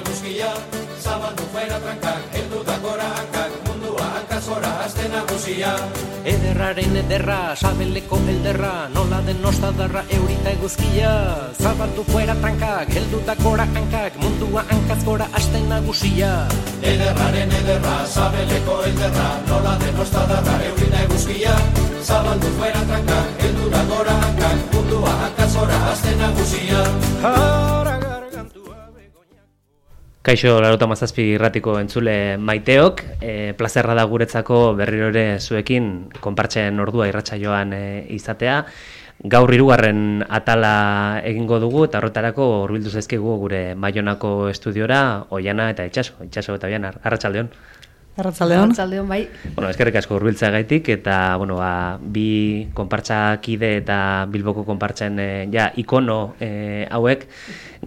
eguzkia, zabaldu fuera trankak, heldu da gora hankak, mundua hankazora azte nagusia. Ederraren ederra, sabeleko elderra, nola den nostadarra eurita eguzkia. Zabaldu fuera trankak, heldu da gora hankak, mundua hankaz gora aste nagusia. Ederraren ederra, sabeleko elderra, nola den nostadarra eurita eguzkia, zabaldu fuera trankak, heldu da gora hankak, mundua hankazora azte nagusia. Kaixo, larota mazazpi irratiko entzule maiteok, e, plazerra da guretzako berriro ere zuekin konpartzen ordua irratxa joan e, izatea. Gaur hirugarren atala egingo dugu eta horretarako hurbildu zaizkigu gure Maionako estudiora, Oiana eta Itxaso, Itxaso eta Oiana, arratsaldeon. Arratsaldeon. Arratsaldeon bai. Bueno, eskerrik asko hurbiltzea gaitik eta bueno, ba, bi konpartza kide eta Bilboko konpartzen e, ja ikono e, hauek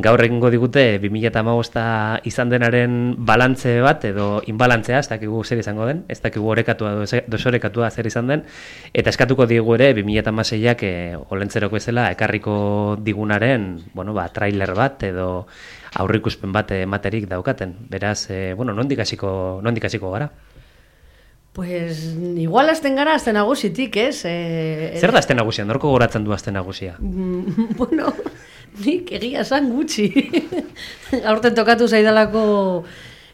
gaur egingo digute 2015 izan denaren balantze bat edo inbalantzea, ez dakigu zer izango den, ez dakigu orekatua edo desorekatua zer izan den eta eskatuko digu ere 2016ak e, olentzeroko bezala ekarriko digunaren, bueno, ba, trailer bat edo aurrikuspen bat ematerik daukaten. Beraz, e, bueno, nondik hasiko, nondik hasiko gara? Pues igual azten gara azten nagusitik, ez? Eh, Zer da azten nagusia? Norko goratzen du azten nagusia? Mm, bueno, nik egia esan gutxi. Aurten tokatu zaidalako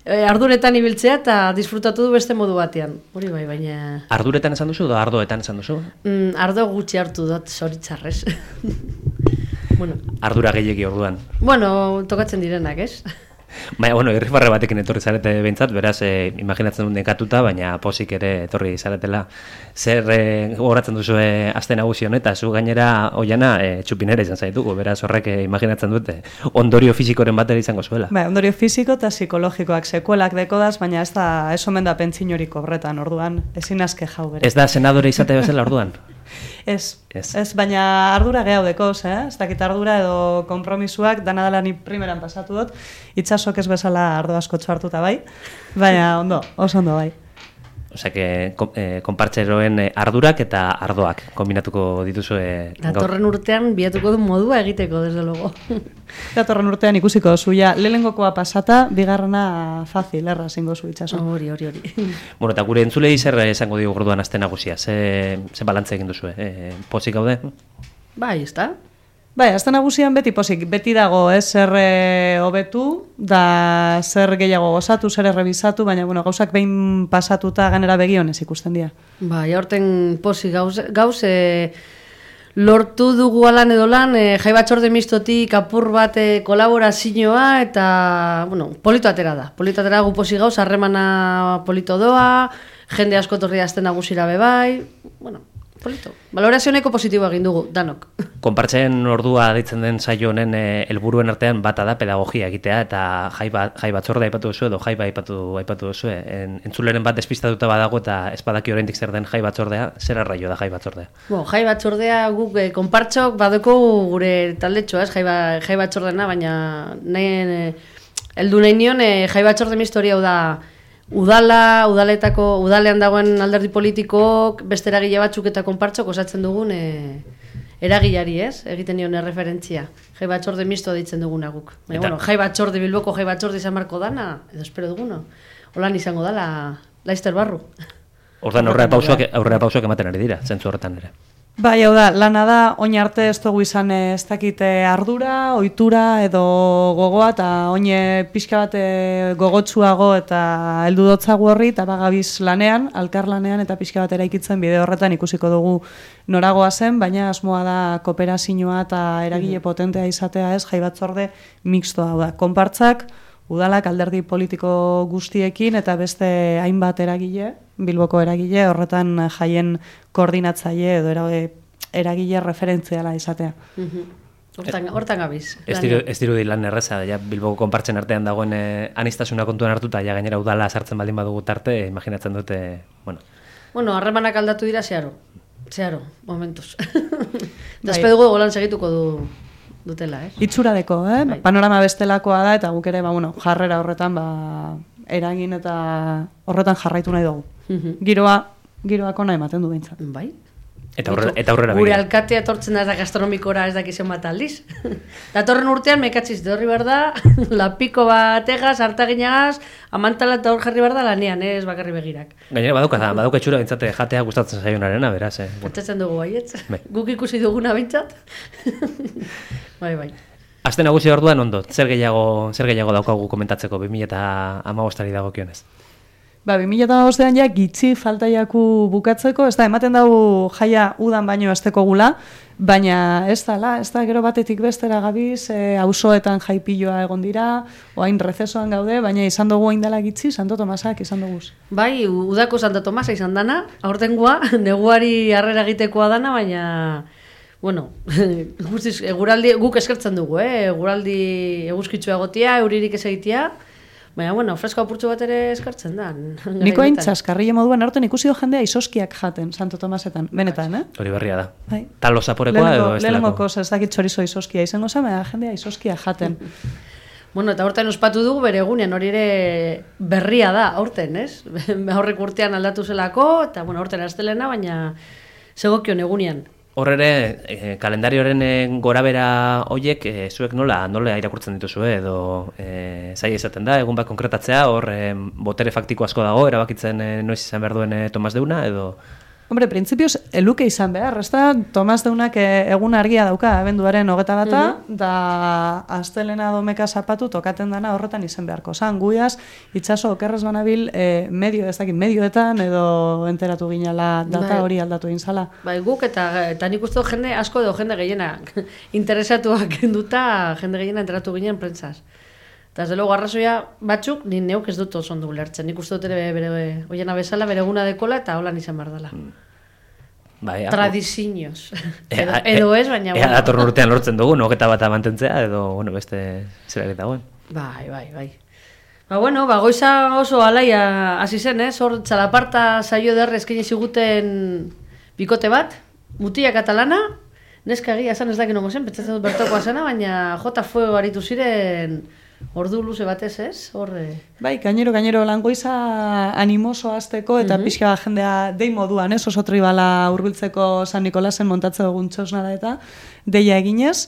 eh, arduretan ibiltzea eta disfrutatu du beste modu batean. Hori bai, baina... Arduretan esan duzu edo ardoetan esan duzu? Mm, ardo gutxi hartu dut, zoritzarrez. bueno. Ardura gehiegi orduan. Bueno, tokatzen direnak, ez? Baina, bueno, irrifarre batekin etorri zarete behintzat, beraz, eh, imaginatzen dut nekatuta, baina posik ere etorri zaretela. Zer eh, goratzen duzu eh, azte nagusi honeta, zu gainera oiana eh, txupinera izan zaitugu, beraz horrek eh, imaginatzen dute ondorio fizikoren batera izango zuela. Bai, ondorio fiziko eta psikologikoak sekuelak dekodaz, baina ez da, ez omen da pentsinoriko horretan, orduan, ezin aske jau bere. Ez da senadore izate bezala orduan? Ez, ez, ez, baina ardura gehiago dekoz, eh? Ez dakit ardura edo kompromisuak, dana dela ni primeran pasatu dut, itxasok ez bezala ardo asko hartuta bai, baina ondo, oso ondo bai. Osea, que eh, konpartzeroen eh, ardurak eta ardoak kombinatuko dituzu eh, Datorren urtean biatuko du modua egiteko, desde luego. Datorren urtean ikusiko zu, ja, lehengokoa pasata, bigarrena fazil, erra zingo zu itxaso. Hori, hori, hori. bueno, eta gure entzulei zer esango digu gorduan azte nagusia, ze, ze balantze egin duzu, eh? Pozik gaude? Bai, ez da. Bai, azte nagusian beti pozik, beti dago ez zer hobetu, da zer gehiago gozatu, zer errebizatu, baina bueno, gauzak behin pasatuta ganera begionez ikusten dira. Bai, horten pozik gauz, gauz e, lortu dugu alan edo lan, e, jai batxorde mistotik apur bat e, kolaborazioa eta, bueno, polito atera da. Polito atera gu pozik gauz, harremana polito doa, jende asko torri azten nagusira bebai, bueno, Polito. Valorazioneko positibo egin dugu, danok. Konpartzen ordua ditzen den saio honen helburuen artean bata da pedagogia egitea eta jai, ba, jai batzorde aipatu duzu edo jai ba aipatu, aipatu duzu. En, entzuleren bat despistatuta badago eta espadaki oraindik zer den jai batzordea, zer arraio da jai batzordea? Bo, jai batzordea guk eh, konpartzok badoko gure taldetxo, ez, jai, ba, jai batzordena, baina nahi, eh, eldu nahi nion, eh, jai batzorde historia da udala, udaletako, udalean dagoen alderdi politikok, beste eragile batzuk eta konpartzok osatzen dugun e, eragilari, ez? Egiten nion referentzia. Jai batxorde misto ditzen duguna guk. Baina, bueno, jai batxorde bilboko jai batxorde izan marko dana, edo espero duguno. Holan izango dala, laizter barru. Ordan aurrera pausoak, aurrera pausoak ematen ari dira, zentzu horretan ere. Bai, hau da, lana da, oin arte ez dugu izan ez dakite ardura, ohitura edo gogoa, eta oin pixka bat eh, gogotsuago eta heldu dotzagu horri, eta bagabiz lanean, alkar lanean, eta pixka bat eraikitzen bide horretan ikusiko dugu noragoa zen, baina asmoa da kooperazioa eta eragile potentea izatea ez, jaibatzorde mixtoa, hau da, konpartzak, udalak alderdi politiko guztiekin eta beste hainbat eragile, Bilboko eragile, horretan jaien koordinatzaile edo eragile referentziala izatea. Mhm. Hortan, hortan gabiz. Ez diru, ez diru lan erreza, ja, Bilboko konpartzen artean dagoen eh, anistasuna kontuan hartuta, ja gainera udala sartzen baldin badugu tarte, imaginatzen dute, bueno. Bueno, harremanak aldatu dira zeharo. Zeharo, momentuz. Despedugu bai. golan segituko du dutela, eh? Itzuradeko, eh? Bai. Panorama bestelakoa da eta guk ere, ba, bueno, jarrera horretan ba, eragin eta horretan jarraitu nahi dugu. Mhm. Giroa, giroako nahi ematen du behintzat. Bai. Eta aurre- Ditu, eta aurrera Gure alkatea etortzen da gastronomikora ez dakizen bat aldiz. Datorren urtean mekatziz dorri behar da, lapiko bat egaz, hartaginagaz, amantala eta hor jarri behar da lanean, ez bakarri begirak. Gainera badauka, badauka itxura bintzate jatea gustatzen zaionarena, beraz, eh? Pentsatzen dugu baietz. Bai. Guk ikusi duguna bintzat. bai, bai. Aste nagusi orduan ondo, zer gehiago, zer gehiago daukagu komentatzeko 2015ari dagokionez. Ba, 2008an ja gitxi faltaiaku bukatzeko, ez da, ematen dugu jaia udan baino azteko gula, baina ez da, ez da, gero batetik bestera gabiz, e, auzoetan jaipiloa egon dira, oain recesoan gaude, baina izan dugu hain dela gitxi, Santo Tomasak izan dugu. Bai, udako Santo Tomasa izan dana, aurtengoa, neguari harrera egitekoa dana, baina, bueno, guztiz, eguraldi, guk eskertzen dugu, eh? eguraldi eguzkitzu egotia, euririk ez egitea, baina, bueno, fresko apurtxo bat ere eskertzen da. Niko hain txaskarrile moduan aurten ikusi do jendea isoskiak jaten Santo Tomasetan, benetan, eh? Hori berria da. Bai. Talo zaporekoa edo ez Lehenengo koza, ez dakit txorizo isoskia izango zen, baina jendea isoskia jaten. Bueno, eta aurten ospatu dugu bere egunean, hori ere berria da, aurten, ez? Aurrek urtean aldatu zelako, eta, bueno, aurten astelena, baina segokion egunean. Hor ere, e, kalendarioaren e, gorabera hoiek, e, zuek nola, nola irakurtzen dituzue edo e, zai izaten da, egun bat konkretatzea, hor e, botere faktiko asko dago, erabakitzen e, noiz izan behar duen e, Tomas Deuna, edo... Hombre, printzipioz, eluke izan behar, ez da, Tomas Deunak eh, egun argia dauka, abenduaren hogeta bata, da astelena domeka zapatu tokaten dana horretan izan beharko. Zan, guiaz, itxaso okerrez banabil, eh, medio, ez dakit, medioetan edo enteratu ginala data Bai. hori aldatu egin zala. Bai, guk eta, eta nik uste dut jende asko edo jende gehiena interesatuak duta jende gehiena enteratu ginen prentsaz. Eta ez luego arrazoia batzuk, ni neuk ez dut oso ondo ulertzen. Nik uste dut ere bere, oiena bezala, bere eguna dekola eta holan izan behar dela. Bai, ja, Tradizioz. Ea- edo, edo ez, baina... Ea datorren urtean lortzen dugu, nogeta bat mantentzea, edo, bueno, beste zera dagoen. Bai, bai, bai. Ba, bueno, ba, goiza oso alaia hasi zen, ez? Hor txalaparta saio derre eskaini ziguten bikote bat, mutia katalana, neska egia esan ez dakit nongo zen, pentsatzen dut bertokoa zena, baina jota fuego aritu ziren ordu luze batez, ez? Hor, eh, Bai, gainero, gainero, langoiza animoso azteko eta pixka bat jendea dei moduan, ez? Oso tribala hurbiltzeko San Nikolasen montatze dugun txosnara eta deia eginez,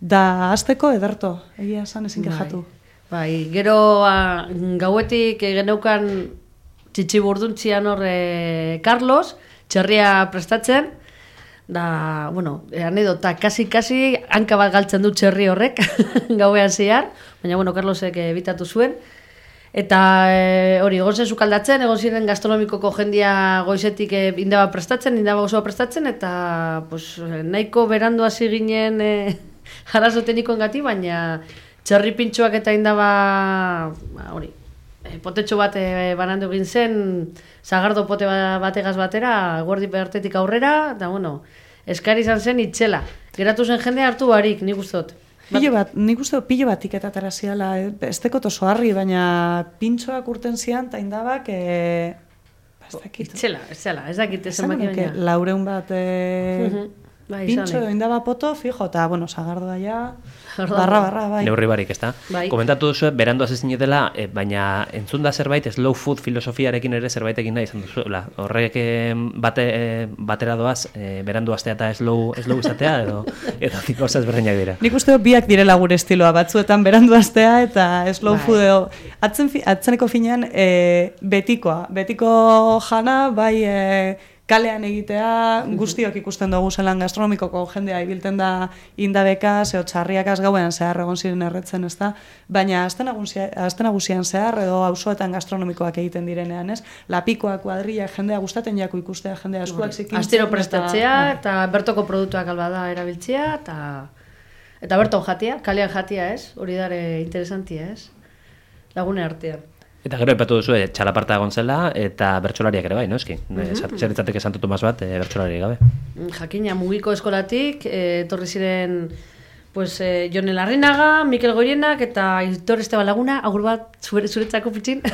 da azteko ederto, egia esan ezin kejatu. Bai, gero a, gauetik eh, geneukan txitxiburduntzian hor eh, Carlos, txerria prestatzen, da, bueno, eh, anedota, kasi-kasi hanka bat galtzen du txerri horrek, gauean zehar, baina, bueno, Carlosek eh, bitatu zuen, Eta e, hori, egon zen sukaldatzen, egon ziren gastronomikoko jendia goizetik e, indaba prestatzen, indaba osoa prestatzen, eta pues, eh, nahiko berandu hasi ginen e, teknikoen gati, baina txerri pintxoak eta indaba, ba, hori, potetxo bat e, banandu egin zen, zagardo pote ba- bategaz batera, guardi bertetik aurrera, eta bueno, eskari izan zen itxela. Geratu zen jende hartu barik, nik ustot. Pilo bat, nik uste pilo bat iketatara ziala, eh, ez tekot oso harri, baina pintxoak urten zian, eta indabak, e, ez dakit, Itxela, itxela, ez dakit esan zenbaki nuke, baina. laureun bat e, Mhm. Bai, pintxo indaba poto, fijo, eta, bueno, sagardoa ja, barra, barra, bai. Neurri barik, ezta? Bai. Komentatu duzu, berandu hasi dela, e, baina entzun da zerbait, slow food filosofiarekin ere zerbait egin nahi izan duzuela. Horrek eh, bate, eh, batera doaz, e, berandu astea eta slow, slow izatea, edo, edo gauzaz berdinak dira. Nik uste biak direla gure estiloa, batzuetan berandu astea eta slow Bai. food edo. Atzen, atzeneko finean e, betikoa. Betiko jana, bai e, kalean egitea, guztiok ikusten dugu zelan gastronomikoko jendea ibilten da indabeka, zeo txarriakaz gauean zehar egon ziren erretzen, ez da? Baina azten nagusia- azte nagusian zehar edo auzoetan gastronomikoak egiten direnean, ez? Lapikoak, kuadrilla, jendea gustaten jako ikustea, jendea eskuak zikintzen. Astiro eta- prestatzea, bai. eta bertoko produktuak alba da erabiltzea, eta eta berton jatia, kalean jatia ez, hori dare interesantia ez, lagune artean. Eta gero epatu duzu, e, txalaparta egon zela, eta bertsolariak ere bai, noski? Mm. -hmm. Zer litzateke Santo Tomas bat, e, bertsolari gabe. Mm, Jakina mugiko eskolatik, e, etorri ziren pues, e, Jon Larrinaga, Mikel Goienak eta Aitor Esteban Laguna, agur bat zure, zuretzako pitxin.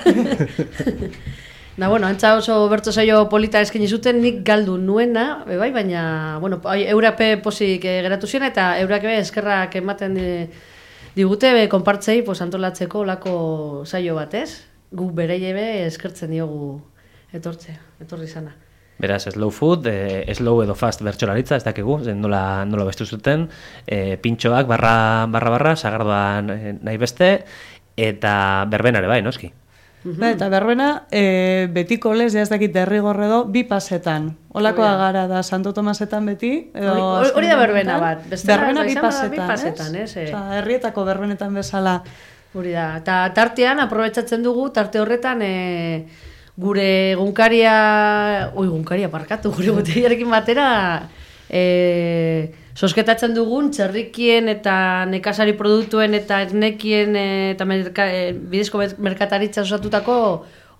Da, bueno, antza oso bertso saio polita eskaini zuten, nik galdu nuena, bai, baina, bueno, eurape posik eh, geratu ziren, eta eurak be eskerrak ematen di, digute, be, konpartzei, pues, antolatzeko lako saio bat, ez? Guk bere be eskertzen diogu etortzea, etorri zana. Beraz, slow food, e, slow edo fast bertxolaritza, ez dakigu, zen nola, nola bestu zuten, e, pintxoak barra, barra, barra, sagardoan e, nahi beste, eta berbenare bai, noski. Ba, eta berbena, e, betiko lez, ja ez dakit derrigorre do, bi pasetan. Olakoa gara da Santo Tomasetan beti. edo Hori- da berbena bat. Bestela, Berbena ba, bi pasetan, bi pasetan, ez, eh? Osea, herrietako berbenetan bezala. Hori da, eta tartean, aprobetsatzen dugu, tarte horretan, e, gure egunkaria, oi, egunkaria parkatu, gure botegiarekin batera, e, sosketatzen dugun, txerrikien eta nekasari produktuen eta esnekien e, eta merka, e, bidezko mer- merkataritza osatutako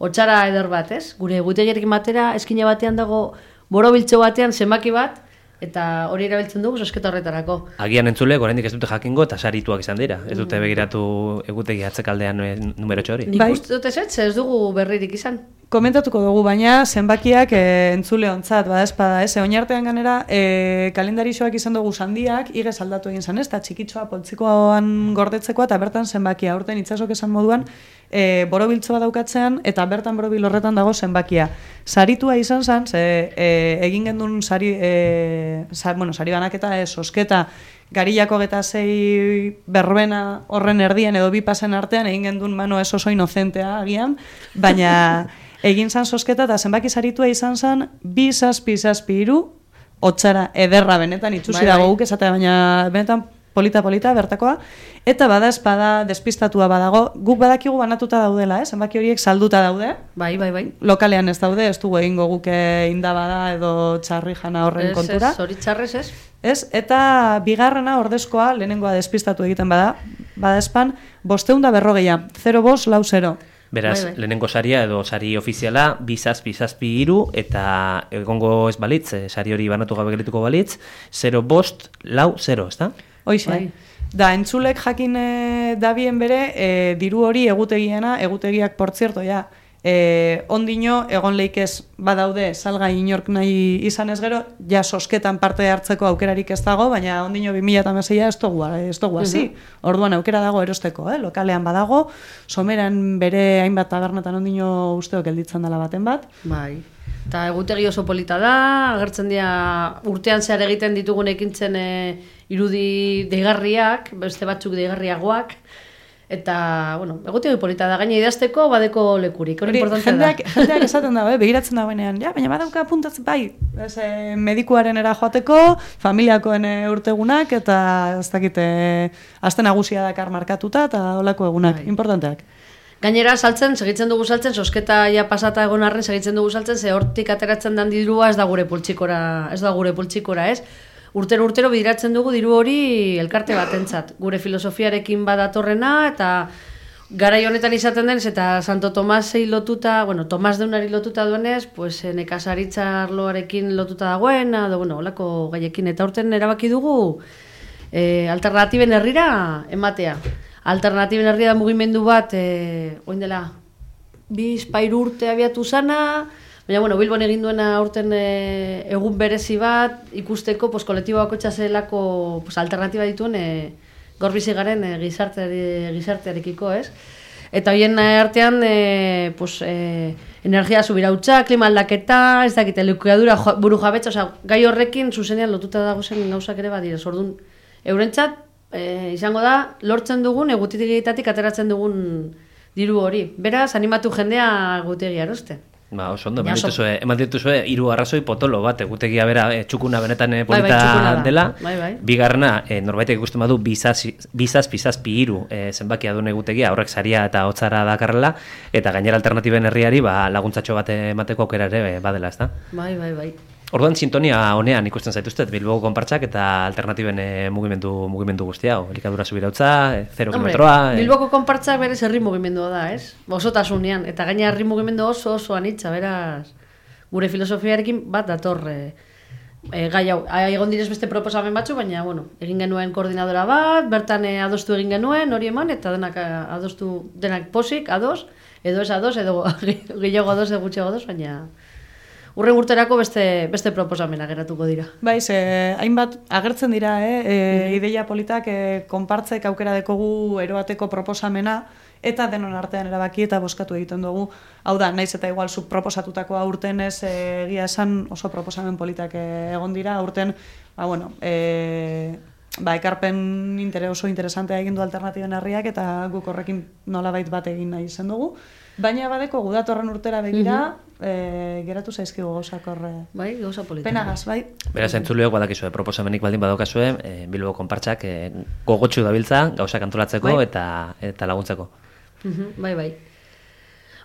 otxara eder bat, ez? Gure egutegiarekin batera, eskina batean dago, borobiltxo batean zenbaki bat, eta hori erabiltzen dugu sosketa horretarako. Agian entzule, oraindik ez dute jakingo eta sarituak izan dira. Ez dute begiratu egutegi atzekaldean numero hori. Bai. uste dut ez, ez dugu berririk izan. Komentatuko dugu, baina zenbakiak e, entzule ontzat, bada espada, ez? Oin artean ganera, e, kalendarixoak izan dugu sandiak, igez aldatu egin zan, ez? Eta txikitxoa poltzikoan gordetzekoa, eta bertan zenbakia, aurten itzasok esan moduan, e, borobiltzo bat daukatzean, eta bertan borobil horretan dago zenbakia. Saritua izan zan, ze e, egin gendun sari, e, sa, bueno, sari banaketa, ez, sosketa, Garillako geta zei berbena horren erdian edo bi pasen artean egin gendun mano ez oso inozentea agian, baina egin zan sosketa eta zenbaki saritua izan zan bi zazpi zazpi iru otxara ederra benetan itxusi Bai, dago bai. guk esatea, baina benetan polita-polita bertakoa, eta bada espada despistatua badago, guk badakigu banatuta daudela, eh? zenbaki horiek salduta daude, Bai, bai, bai. lokalean ez daude, ez dugu egingo guke indabada edo txarri jana horren Ez, kontura. Ez, hori txarrez, ez? Ez, eta bigarrena ordezkoa, lehenengoa despistatu egiten bada, bada espan, bosteunda berrogeia, 0 bos, lau 0. Beraz, Bai, bai. lehenengo saria edo sari ofiziala, bizazpi, zazpi iru, eta egongo ez balitz, eh, sari hori banatu gabe gerituko balitz, 0 bost, lau, 0, ezta? Hoize. Bai. Da, entzulek jakin e, dabien bere, e, diru hori egutegiena, egutegiak portzierto, ja, e, ondino, egon leikez badaude, salga inork nahi izan ez gero, ja sosketan parte hartzeko aukerarik ez dago, baina ondino 2006a ez dugu, ez dugu hasi. Orduan aukera dago erosteko, eh? lokalean badago, someran bere hainbat tabernetan ondino usteok gelditzen dela baten bat, Bai. Eta egutegi oso polita da, agertzen dira urtean zehar egiten ditugun ekintzen e, irudi deigarriak, beste batzuk deigarriagoak, eta, bueno, egutegi polita da, gaina idazteko badeko lekurik, hori Hori, importante jendeak, da. jendeak esaten da, eh, begiratzen dagoenean, ja, baina badauka apuntatzen bai, ez, eh, medikuaren era joateko, familiakoen eh, urtegunak, eta ez dakite, aste nagusia dakar markatuta, eta olako egunak, Bai. importanteak. Gainera, saltzen, segitzen dugu saltzen, sosketa ja pasata egon arren segitzen dugu saltzen, ze hortik ateratzen dan dirua ez da gure pultsikora, ez da gure pultsikora, ez? Urtero urtero bidiratzen dugu diru hori elkarte batentzat. Gure filosofiarekin badatorrena eta garai honetan izaten denez eta Santo Tomasei lotuta, bueno, Tomas deunari lotuta duenez, pues eh, nekazaritza arloarekin lotuta dagoen, edo bueno, holako gaiekin eta urten erabaki dugu e, alternatiben herrira ematea. Alternatiben herria da mugimendu bat, e, oin dela, bi urte abiatu zana, baina bueno, Bilbon egin duena aurten e, egun berezi bat, ikusteko, pues, kolektibo bako zelako pues, alternatiba dituen e, gaur bizi garen e, gizarteari, gizartearekiko, ez? Eta hoien artean, e, pues, e, energia subirautza, klima aldaketa, ez dakite, lekuadura buru jabetza, osea, gai horrekin zuzenean lotuta dago zen gauzak ere badira. Orduan, eurentzat, e, izango da, lortzen dugun, egutegietatik ateratzen dugun diru hori. Beraz, animatu jendea egutegia eroste. Ba, oso ondo, Ja, eman oso- dituzue, eman dituzue hiru arrazoi potolo bat, egutegia bera e, txukuna benetan e, Bai, bai, polita txukuna da. dela. Bai, bai. Bigarrena, e, norbaitek ikusten badu bizaz, bizaz, bizazpi hiru e, zenbakia duen egutegia, horrek saria eta hotzara dakarrela, eta gainera alternatiben herriari ba, laguntzatxo bat emateko aukera ere badela, ezta? Bai, bai, bai. Orduan sintonia honean ikusten zaituztet Bilboko konpartsak eta alternatiben e, mugimendu mugimendu guztia, hau, elikadura subirautza, e, zero Hombre, kilometroa, e, Bilboko konpartzak berez herri mugimendua da, ez? Osotasunean, eta gaina herri mugimendu oso oso anitza, beraz, gure filosofiarekin bat dator e, e, gai hau. Egon direz beste proposamen batzu, baina, bueno, egin genuen koordinadora bat, bertan e, adostu egin genuen, hori eman, eta denak adostu, denak posik, ados, edo ez ados, edo gehiago ados, edo gutxiago ados, baina urren urterako beste, beste proposamena geratuko dira. Bai, ze, hainbat agertzen dira, eh? e, ideia politak e, konpartzek aukera dekogu eroateko proposamena, eta denon artean erabaki eta boskatu egiten dugu. Hau da, naiz eta igual zuk proposatutako aurten ez eh, egia esan oso proposamen politak eh, egon dira, aurten, ba, bueno, e, ba, ekarpen intere, oso interesantea egin du alternatiben herriak eta guk horrekin nolabait bat egin nahi izan dugu. Baina badeko gudatorren urtera begira, e, geratu zaizkigu gauzak horre. Bai, gauza politika. Penagaz, bai. Beraz, entzuleo badakizue, proposamenik baldin badokazue, e, Bilbo konpartxak e, gogotxu dabiltza, gauzak antolatzeko Bai. eta eta laguntzeko. Mhm, Bai, bai.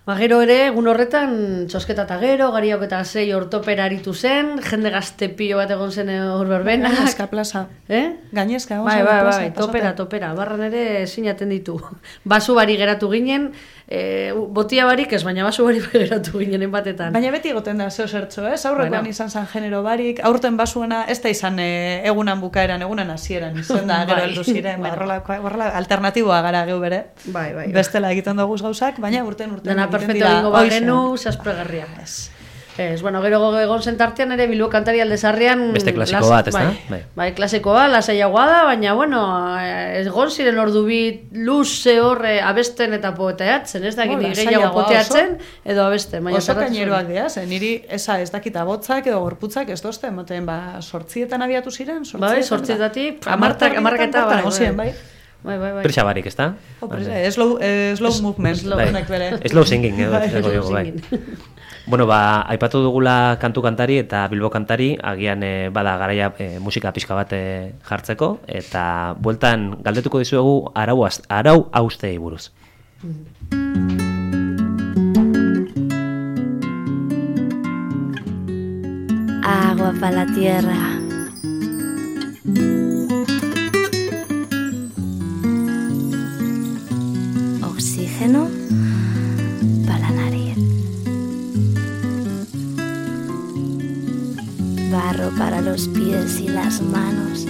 Ba, gero ere, egun horretan, txosketa eta gero, gariok eta zei ortopera aritu zen, jende gazte pilo bat egon zen hor berbenak. Gainezka plaza. Eh? Gainezka, egon Bai, bai, bai, pasate. topera, topera. Barran ere sinaten ditu. Basu bari geratu ginen, e, botia barik ez, baina basu bari bai geratu ginen batetan. Baina beti egoten da zeo zertxo, ez? Aurrekoan Bueno. izan zan genero barik, aurten basuena ez da izan e, egunan bukaeran, egunan hasieran izan da, gero Bai. heldu ziren, ba, horrela, alternatiboa gara geu bere. Bai, bai. Bestela egiten dugu gauzak, baina urten urten Dena perfecto egingo hoxe. bagenu, saspregarria. Ez, bueno, gero egon zen tartean ere Bilbo kantari aldezarrian... Beste klasiko bat, ezta? Bai, Bai. bai. klasikoa, lasaiagoa da, baina, bueno, eh, egon ziren ordu bi luze horre abesten eta poeteatzen, ez da, Bo, gini gehiago poteatzen, edo abesten. Baina Oso kaineroak dira, ze niri eza ez dakita botzak edo gorputzak ez dozte, emoten, ba, sortzietan abiatu ziren, sortzietan. Bai, sortzietatik, ba, hamartak- hamarketa, bai, bai. bai. bai. Bai, bai, bai. Prisa barik, ezta? Oh, presa, eh, slow, eh, slow movement, slow. Bai. bere. Slow singing, edo, Bai. esango diogu, bai. Singing. Bueno, ba, aipatu dugula kantu kantari eta Bilbo kantari, agian e, bada garaia e, musika pixka bat e, jartzeko, eta bueltan galdetuko dizuegu arau, arau haustei buruz. agua para la tierra. Para los pies y las manos.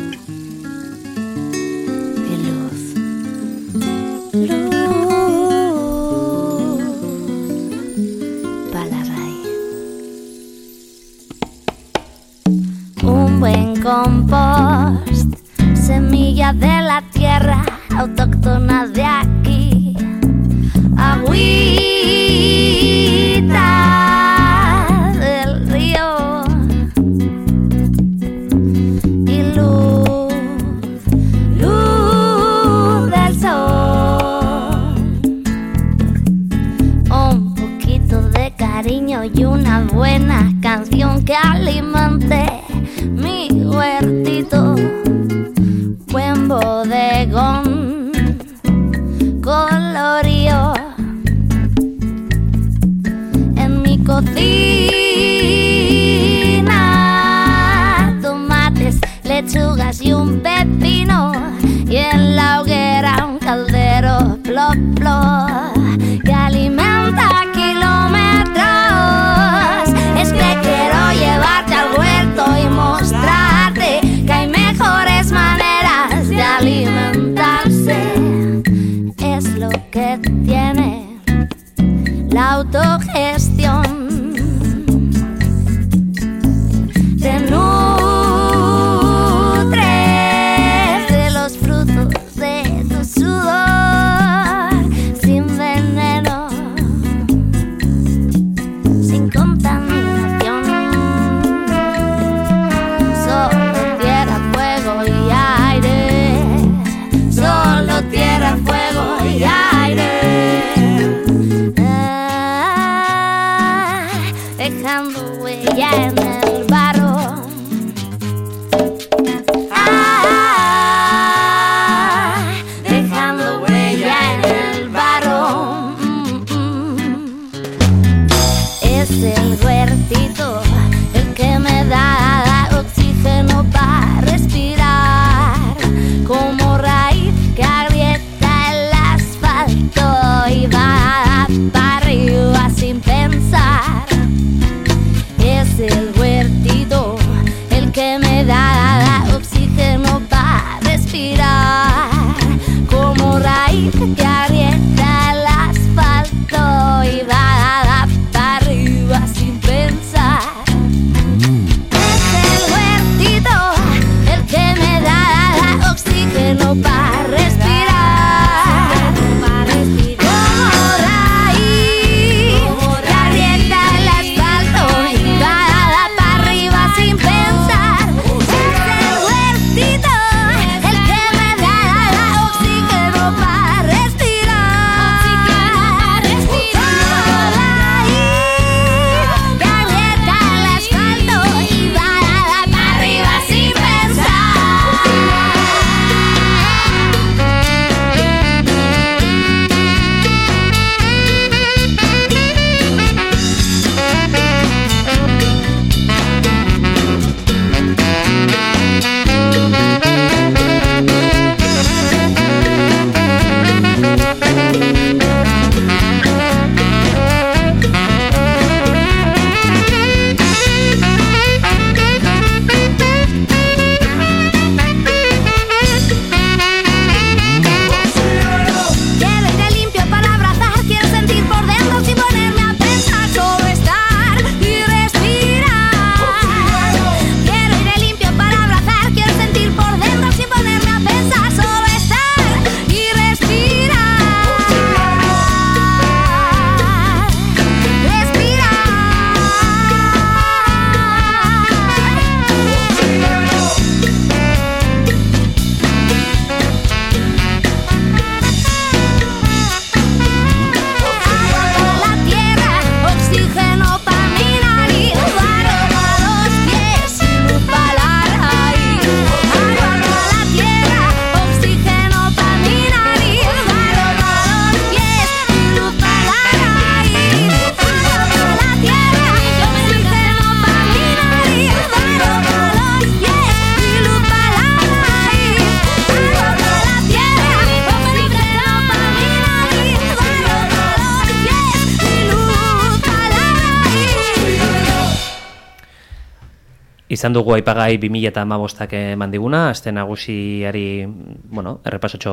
Izan dugu aipagai 2008ak eman diguna, azte nagusiari, bueno, errepasotxo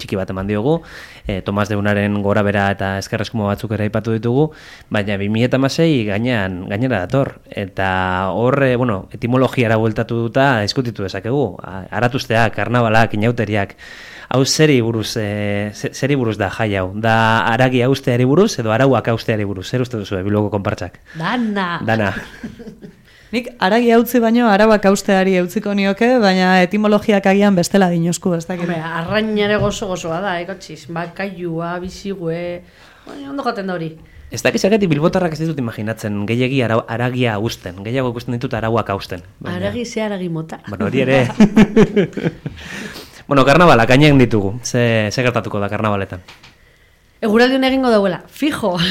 txiki bat eman diogu, e, Tomas Deunaren gora bera eta eskerreskumo batzuk ere aipatu ditugu, baina 2006 gainean, gainera dator, eta hor, e, bueno, etimologiara bueltatu duta diskutitu dezakegu, aratuzteak, karnabalak, inauteriak, hau zeri buruz, e, ze- zeri buruz da jai hau, da aragi austeari buruz edo arauak austeari buruz, zer uste duzu, bilboko konpartxak? Dana! Dana. Nik aragi hautzi baino arabak austeari eutziko nioke, baina etimologiak agian bestela dinosku, ez dakit. Hombre, arrainare gozo gozoa da, ekotxiz. Bakailua, bizigue... Baina, ondo jaten da hori. Ez dakiz agatik bilbotarrak ez ditut imaginatzen, gehiagi arau, aragia hausten, gehiago ikusten ditut arauak hausten. Baina- Aragi ze aragi mota. Bueno, hori ere... bueno, karnabalak gainean ditugu, ze, ze gertatuko da karnabaletan. Eguraldi hona egingo dauela, fijo!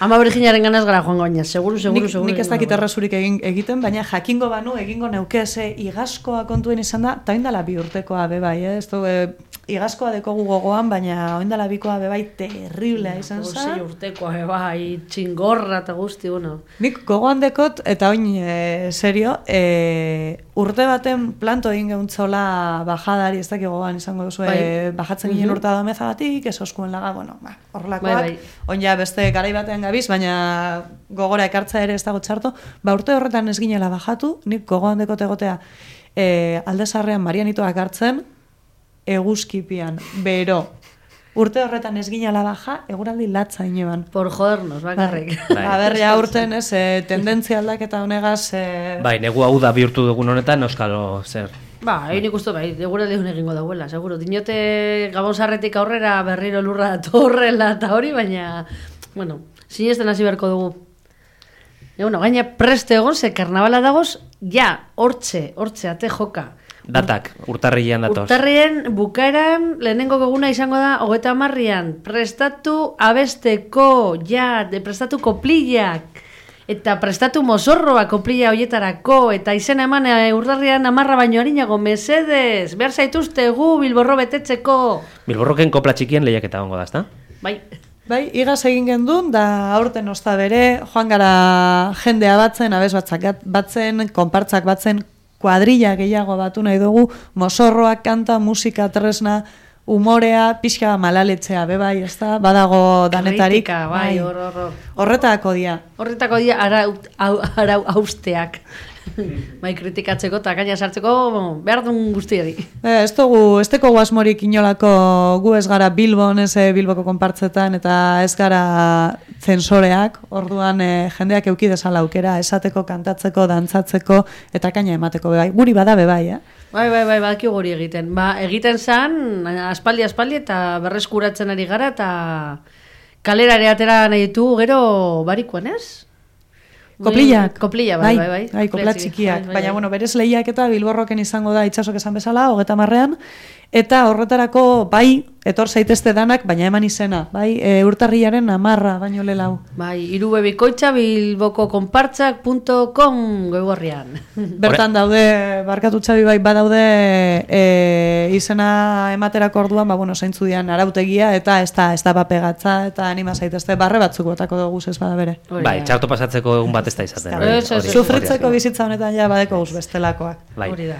Ama Virginiaren ganaz gara joango baina, seguru, seguru, nik, seguru. nik ez dakit duela. errezurik egin, egiten, baina jakingo banu egingo neuke ze igazkoa kontuen izan da, eta oindala bi urtekoa bebai, eh? ez du, e, igazkoa dekogu gogoan, baina oindala bikoa bebai terriblea izan Sei zen. urtekoa, e, bai, txingorra eta guzti, bueno. Nik gogoan dekot, eta oin, e, serio, e, urte baten planto egin geuntzola bajadari, ez dakik gogoan izango duzu, Bai. e, bajatzen ginen urta da mezagatik, ez oskuen laga, bueno, ba, horrelakoak, Bai, bai. oin ja beste garai batean gabiz, baina gogora ekartza ere ez dago txarto, ba urte horretan ez ginela bajatu, nik gogoan dekot egotea, e, aldezarrean marianitoak hartzen, eguzkipian, bero, urte horretan ez ginela baja, eguraldi latza ineban. Por jodernos, bakarrik. Bai. Ba, berria aurten, ez, e, tendentzia aldaketa honegaz, e, Bai, negu hau da bihurtu dugun honetan, euskalo zer. Ba, hain ikustu bai, eguraldi hona egingo dauela, seguro. Dinote gabon sarretik aurrera berriro lurra datorrela eta hori, baina, bueno, sinesten hasi beharko dugu. E, bueno, gaina preste egon, ze karnabala dagoz, ja, hortxe, hortxe, ate joka. Datak, urtarrilean datoz. Urtarrien bukaeran lehenengo eguna izango da hogeta marrian. Prestatu abesteko, ja, de prestatu koplillak. Eta prestatu mozorroa koplilla hoietarako. Eta izena eman eh, urtarrian amarra baino harinago, mesedez. Behar zaituzte gu bilborro betetzeko. Bilborroken kopla txikien lehiaketa gongo da, ezta? Bai, Bai, igaz egin gendun, da aurten osta bere, joan gara jendea batzen, abez batzak batzen, konpartzak batzen, kuadrilla gehiago batu nahi dugu, mosorroak, kanta, musika, tresna, umorea, pixka malaletzea, bebai, ez da, badago danetarik. kritika, bai, hor, hor, hor. Horretako dia. Horretako dira arau, au, arau austeak. bai, kritikatzeko eta gaina sartzeko behar duen guztiari. Eh, ez dugu, ez teko guasmorik inolako gu ez gara Bilbon, ez eh, Bilboko konpartzetan, eta ez gara zensoreak, orduan eh, jendeak euki dezala aukera, esateko, kantatzeko, dantzatzeko, eta kaina emateko bebai. Guri bada bebai, eh? Bai, bai, bai, badaki hori egiten. Ba, egiten zan, aspaldi, aspaldi, eta berreskuratzen ari gara, eta kalera ere atera nahi ditugu gero barikoan, ez? Koplillak. Koplilla, bai, bai, bai. Bai, kopla txiki, txikiak. bai, bai, Baina, bai. bueno, berez lehiak eta bilborroken izango da itxasok esan bezala, hogeta marrean, eta horretarako, bai, etor zaitezte danak, baina eman izena, bai, e, urtarriaren amarra, baino lelau. Bai, irubebikoitza bilbokokonpartzak.com goigorrian. Bertan daude, barkatu txabi bai, badaude e, izena ematerako orduan, ba, bueno, zeintzu dian arautegia, eta ez da, ez da bapegatza, eta anima zaitezte, barre batzuk botako dugu ez bada bere. Bai, txarto pasatzeko egun bat ez da izaten. Sufritzeko bizitza honetan ja badeko guz bestelakoak. Bai. Hori da.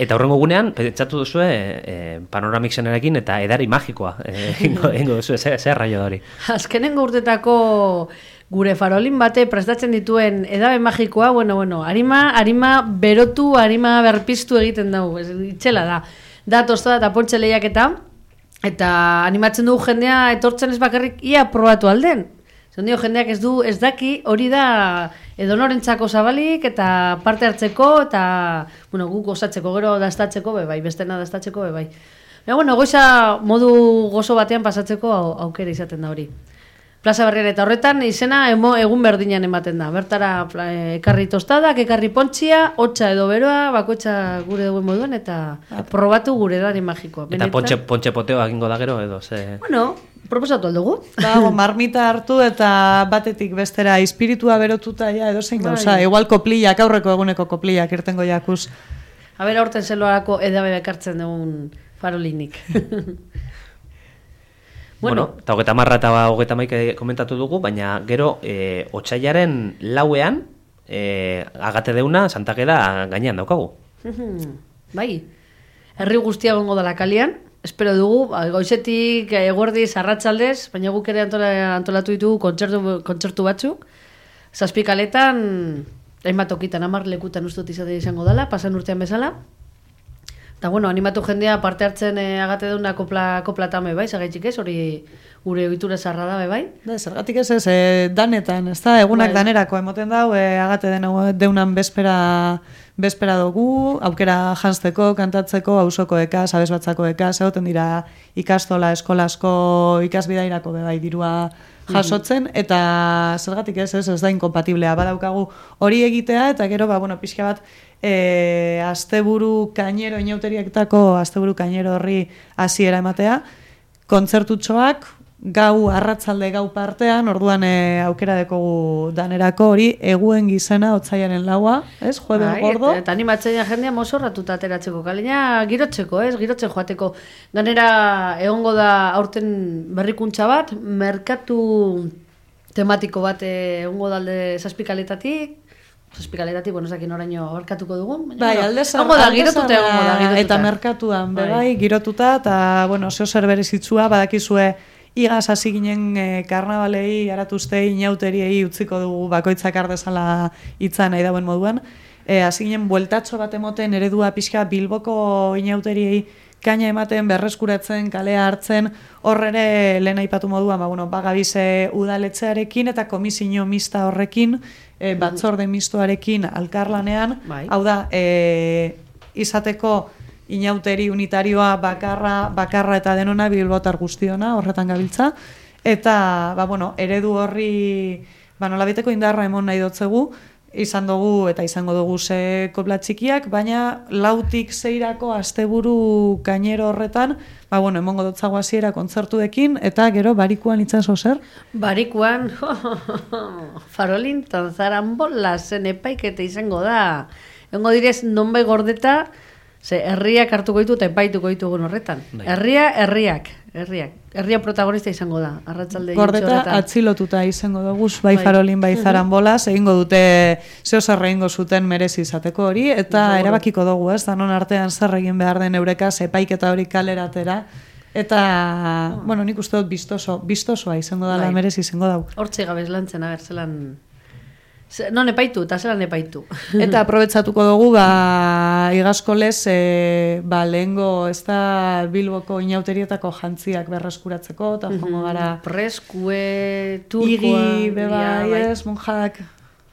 Eta horrengo gunean, pentsatu duzue e, panoramik zenerekin eta edari magikoa. E, ingo, ingo duzue, zer, zer raio hori. Azkenengo urtetako gure farolin bate prestatzen dituen edabe magikoa, bueno, bueno, harima, harima berotu, harima berpiztu egiten dugu, itxela da. Da tostada eta pontxe lehiaketa, eta animatzen dugu jendea etortzen ez bakarrik ia probatu alden. Zer dio, jendeak ez du, ez daki, hori da edonorentzako zabalik eta parte hartzeko eta, bueno, guk osatzeko gero dastatzeko be bai, bestena dastatzeko be bai. Baina, bueno, goiza modu gozo batean pasatzeko au- aukera izaten da hori. Plaza berrian eta horretan izena emo, egun berdinan ematen da. Bertara pla- eh, ekarri tostadak, ekarri pontxia, hotxa edo beroa, bakoitza gure duen moduan eta probatu gure dani magikoa. Eta pontxe, pontxe poteo egingo da gero edo, ze... Bueno, proposatu aldugu. Dago, marmita hartu eta batetik bestera espiritua berotuta ja edo zein Bai. gauza. Igual koplillak, aurreko eguneko koplillak irtengo jakuz. A ber, aurten zeloarako edabe bekartzen dugun farolinik. Bueno, eta hogeta marra eta hogeta maik komentatu dugu, baina gero e, otxailaren lauean, e, agate deuna, santakeda gainean daukagu. Bai, herri guztia gongo dela kalian, espero dugu, ba, goizetik eguerdi zarratzaldez, baina guk ere antola, antolatu ditugu kontzertu, kontzertu batzuk, zazpikaletan, hainbat tokitan, amar lekutan ustut izate izango dela, pasan urtean bezala, Eta, bueno, animatu jendea parte hartzen e, agate duna kopla, kopla bai, zagaitxik ez, hori gure ohitura zarra da, bai. Da, zergatik ez ez, e, danetan, ez da, egunak Bai. danerako, emoten dau, e, agate den, deunan bespera, bespera dugu, aukera jantzeko, kantatzeko, hausoko eka, sabes batzako eka, egoten dira ikastola, eskolasko, ikasbidairako bebai dirua jasotzen, eta zergatik ez, ez, ez da inkompatiblea, badaukagu hori egitea, eta gero, ba, bueno, pixka bat, e, asteburu kainero, inauteriaktako asteburu kainero horri hasiera ematea, kontzertutxoak, gau arratzalde gau partean, orduan e, aukera dekogu danerako hori, eguen gizena otzaiaren laua, ez, jueves Bai, gordo. Eta, eta animatzen ja jendea mozorratuta ateratzeko, kalina girotzeko, ez, girotzen joateko. Ganera, egongo da aurten berrikuntza bat, merkatu tematiko bat eh, egongo dalde zazpikaletatik, zazpikaletatik, bueno, ezakin oraino abarkatuko dugun. baina, Bai, alde egongo da, girotuta egongo da, girotuta. Eta merkatuan, Bai. bai, girotuta, eta, bueno, zeo zer berezitzua, badakizue, igaz hasi ginen e, karnabalei, aratuztei, inauteriei utziko dugu bakoitzak ardezala hitza nahi dauen moduan. E, hasi ginen, bueltatxo bat emoten eredua pixka Bilboko inauteriei kaina ematen, berreskuratzen, kalea hartzen, hor ere lehen aipatu moduan, ba, bueno, bagabize udaletxearekin eta komisio mista horrekin, e, batzorde mistoarekin alkarlanean, Bai. hau da, e, izateko inauteri unitarioa bakarra, bakarra eta denona bilbotar guztiona, horretan gabiltza. Eta, ba, bueno, eredu horri, ba, nolabiteko indarra emon nahi dotzegu, izan dugu eta izango dugu ze kopla txikiak, baina lautik zeirako asteburu gainero horretan, ba, bueno, emongo dotzago hasiera kontzertuekin, eta gero barikuan itzazo zer? Barikuan, farolin tanzaran bola zen epaiketa izango da. Egongo direz, nonbai gordeta, ze herriak hartuko ditu eta epaituko ditugun horretan. Bai. Herria, herriak, herriak. Herria protagonista izango da, arratzalde Gordeta atzilotuta izango dugu, bai Bai. farolin, bai zaranbolaz, egingo dute zeo zer egingo zuten merezi izateko hori, eta Seguro. erabakiko dugu, ez, danon artean zer egin behar den eureka, epaiketa hori kaleratera, eta, bueno, nik uste dut biztoso, biztosoa izango dela, Bai. merezi izango dau. Hortxe gabez lantzen, ager, zelan... Ze, non epaitu, eta zelan epaitu. Eta aprobetsatuko dugu, ba, igazko lez, e, ba, lehengo, ez da Bilboko inauterietako jantziak berreskuratzeko, eta jongo gara, Preskue, turkoa... igi, beba, bai. ez, monjak,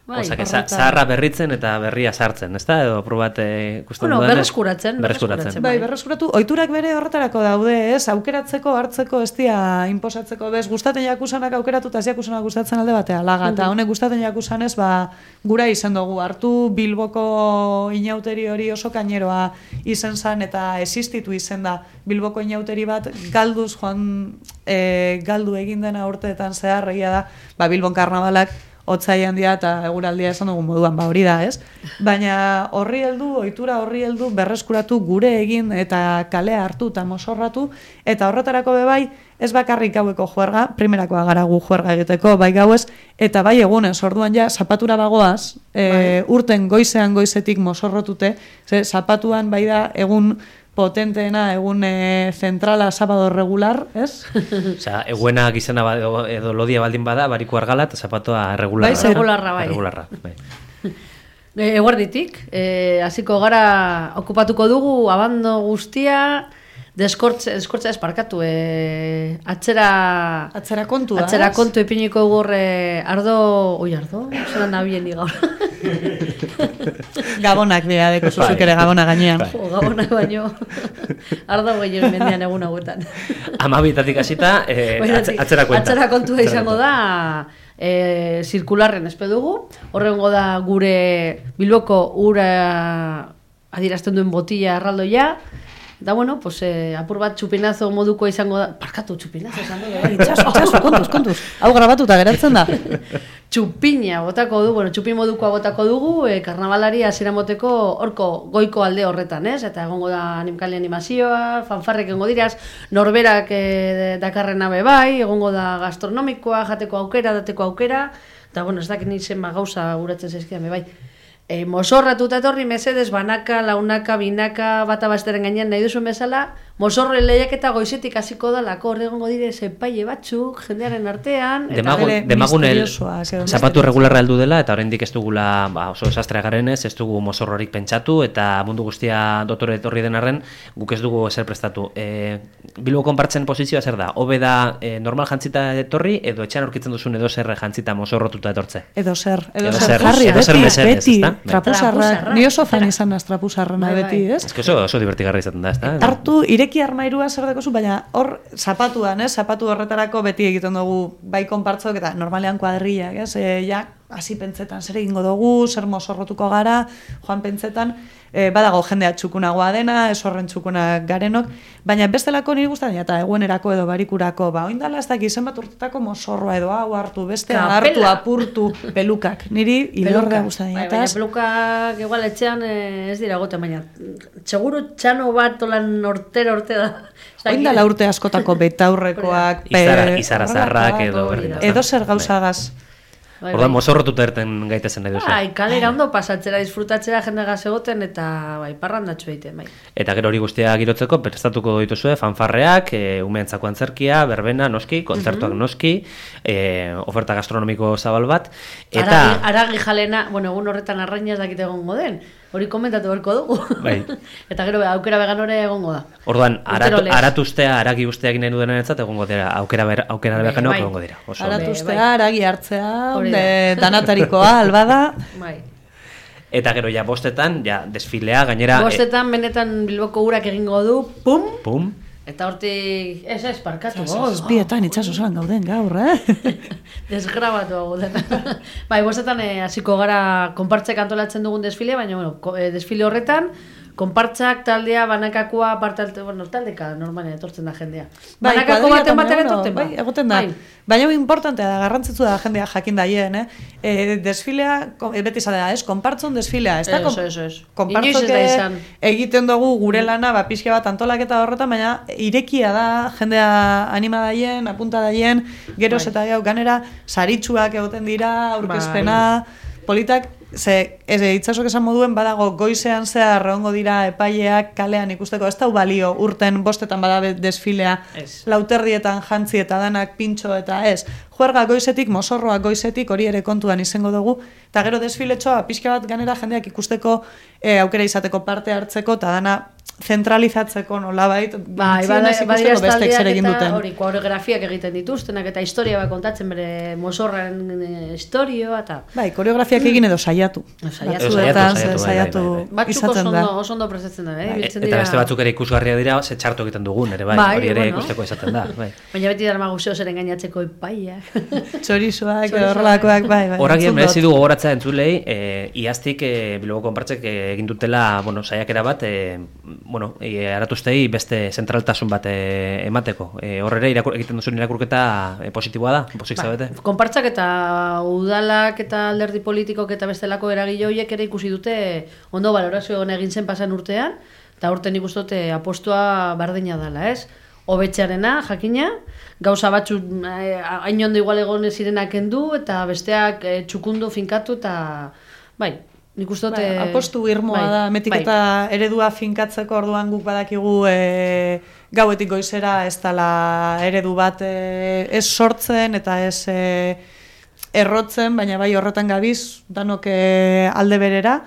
Bai, Osea, que horretan. zaharra berritzen eta berria sartzen, ezta? Edo probat ikusten Bueno, dudanez- berreskuratzen, berreskuratzen. berreskuratzen. Bai, Bai. berreskuratu, oiturak bere horretarako daude, ez? Aukeratzeko, hartzeko, ez dia, inposatzeko, bez, gustaten jakusanak aukeratu eta ez jakusanak gustatzen alde batea, laga, eta honek gustaten jakusanez, ba, gura izan dugu, hartu Bilboko inauteri hori oso kaineroa izen zan, eta existitu izen da, Bilboko inauteri bat galduz joan, e, galdu egin dena urteetan zehar, da, ba, Bilbon karnabalak, otzaian handia eta eguraldia esan dugun moduan, ba hori da, ez? Baina horri heldu, ohitura horri heldu berreskuratu gure egin eta kalea hartu eta mosorratu eta horretarako be bai ez bakarrik gaueko juerga, primerakoa gara gu juerga egiteko, bai gauez, eta bai egunez, orduan ja, zapatura bagoaz, e, urten goizean goizetik mosorrotute, ze zapatuan bai da egun potenteena, egun e, zentrala sábado regular, ez? Osea, eguena gizena ba, edo, lodia baldin bada, bariko argala eta zapatoa regularra. Bai, regularra, bai. Regularra, bai. E, eguerditik, e, hasiko gara okupatuko dugu abando guztia, deskortze, deskortze esparkatu, e, atzera... Atzera kontua, Atzera kontu ipiniko gor e, ardo... Oi, ardo? Zeran nabien ni gaur. Gabonak dira deko zuzuk ere gabona gainean. Jo, gabonak baino. ardo gehien mendian egun hauetan. Amabietatik hasita, eh, atzera kuenta. Atzera kontua Atzera izango kontua. da e, zirkularren espe dugu. Horrengo da gure Bilboko ura adierazten duen botilla erraldoia. Da bueno, pues eh, apur bat txupinazo moduko izango da. Parkatu txupinazo esan dugu. bai, itxaso. Itxaso, kontuz, kontuz. Hau grabatuta geratzen da. Txupina botako du, bueno, txupin modukoa botako dugu, e, karnavalari hasiera moteko horko goiko alde horretan, ez? Eta egongo da animkali animazioa, fanfarrek egongo diraz, norberak e, dakarrena be bai, egongo da gastronomikoa, jateko aukera, dateko aukera, eta bueno, ez dakit nintzen ba gauza guratzen zaizkidan, bai. E, mosorratuta etorri, mesedez, banaka, launaka, binaka, bata basteren gainean nahi duzuen bezala, mosorre lehiak eta goizetik hasiko da lako horregongo dire zepaile batzuk, jendearen artean, eta Demagun, bere demagun el zapatu regularra heldu dela eta oraindik ez dugula ba, oso desastre garenez, ez dugu mozorrorik pentsatu eta mundu guztia dotore etorri den arren guk ez dugu ezer prestatu. E, Bilbo konpartzen posizioa zer da? Hobe da e, normal jantzita etorri edo etxean aurkitzen duzun edo zer jantzita mozorrotuta etortze? Edo zer, edo, Edo zer, zer, jarri, edo zer beti, beti? Bai. Trapuzarrak. ni oso fan izan naz trapuzarrena Bai, beti, bai. ez? Ez que oso, oso divertigarri izaten da, ezta? Hartu, ireki armairua zer dekozu, baina hor zapatuan, ez? Zapatu horretarako beti egiten dugu bai konpartzok eta normalean kuadrillak, ez? E, ja, hasi pentsetan zer egingo dugu, zer mozorrotuko gara, joan pentsetan, e, badago jendea txukunagoa dena, ez horren txukunak garenok, baina bestelako niri gustatzen eta egunerako edo barikurako, ba, oindala ez dakit zenbat urtetako mozorroa edo hau hartu, Kapela. hartu, apurtu, pelukak, niri hilordea gustatzen Bai, baina pelukak igual etxean eh, ez dira goten, baina seguru txano bat olan ortero orte da. Ez dakit. Oindala urte askotako betaurrekoak, Izara- izara zarrak edo edo zer gauzagaz. Bai, Orduan bai. mozorrotuta erten gaitezen nahi duzu. Bai, kalera ondo pasatzera, disfrutatzera jendegaz egoten eta bai, parrandatxo egiten, bai. Eta gero hori guztia girotzeko prestatuko dituzue fanfarreak, e, umeentzako antzerkia, berbena, noski, kontzertuak Mhm. noski, e, oferta gastronomiko zabal bat, Eta... Aragi, aragi jalena, bueno, egun horretan arraina ez dakite egongo den. Hori komentatu beharko dugu. Bai. eta gero aukera vegan hori egongo da. Orduan, aratu, aratustea, aragi ustea egin nahi duenarentzat egongo dira, aukera, ber, aukera Bai, bekanok bai. egongo dira. Oso. Aratuztea, aragi hartzea, de, da. danatarikoa, albada. Bai. Eta gero ja bostetan, ja desfilea, gainera... Bostetan benetan Bilboko urak egingo du, pum, E, pum, eta hortik, ez ez, parkatu. Ez bietan itxaso zelan gauden gaur, eh? Desgrabatu hau den. bai, bostetan eh, hasiko gara konpartzek antolatzen dugun desfile, baina bueno, eh, desfile horretan, konpartzak taldea, banakakoa, parte alte, bueno, taldeka normalean etortzen da jendea. Banakako kuadrilla baten bueno, etortzen ba. Bai, egoten da. Bai. Baina importantea da, garrantzitsu da jendea jakin daien, eh? E, desfilea, ko- e, beti zara da, ez? Konpartzon desfilea, ez da? Eso, eso, eso. Konpartzok Inoiz ez da izan. egiten dugu gure lana, ba, pixka bat antolaketa horretan, baina irekia da, jendea anima daien, apunta daien, geroz Bai. eta gau, ganera, saritsuak egoten dira, aurkezpena, politak, ze, ez, itzasok esan moduen, badago goizean zehar egongo dira epaileak kalean ikusteko, ez da balio urten bostetan badabe desfilea, Ez. lauterdietan jantzi eta danak pintxo eta ez. Juerga goizetik, mosorroa goizetik, hori ere kontuan izango dugu, eta gero desfiletxoa pixka bat ganera jendeak ikusteko e, aukera izateko parte hartzeko, eta dana zentralizatzeko nolabait, Bai, gutxienez bada, badira ikusteko bestek zer egin eta duten. hori koreografiak egiten dituztenak eta historia bat kontatzen bere mosorraren eh, historioa eta Bai, koreografiak egin edo saiatu. Saiatu, saiatu, ze bai, saiatu bai, bai, batzuk oso izaten ondo, oso ondo prestatzen da, eh? e- Biltzen eta dira- beste batzuk ere ikusgarria dira, ze txarto egiten dugun, ere bai, Bai, hori ere bueno. ikusteko izaten da, bai. Baina beti dara maguseo zeren gainatzeko epaiak. Txorizoak, horrelakoak, bai, bai. Dut. merezi du gogoratzea entzulei, e, iaztik e, Bilboko konpartzek egin dutela, bueno, saiakera bat, e, bueno, e, aratustei beste zentraltasun bat e, emateko. E, horrere irakur, egiten duzun irakurketa e, positiboa da, posik zabete. Konpartzak eta udalak eta alderdi politikok eta bestelako eragile horiek ere ikusi dute ondo valorazio hona egin zen pasan urtean, eta urten ikusi dute apostua bardina dela, ez? Hobetxearena, jakina, gauza batzu eh, hain ondo igual egon ez zirenak kendu, eta besteak eh, txukundu finkatu, eta bai, nik uste dute... Bai, apostu irmoa bai, da, metik bai. eta eredua finkatzeko orduan guk badakigu e, gauetik goizera ez dala eredu bat e, ez sortzen eta ez e, errotzen, baina bai horretan gabiz, danok e, alde berera.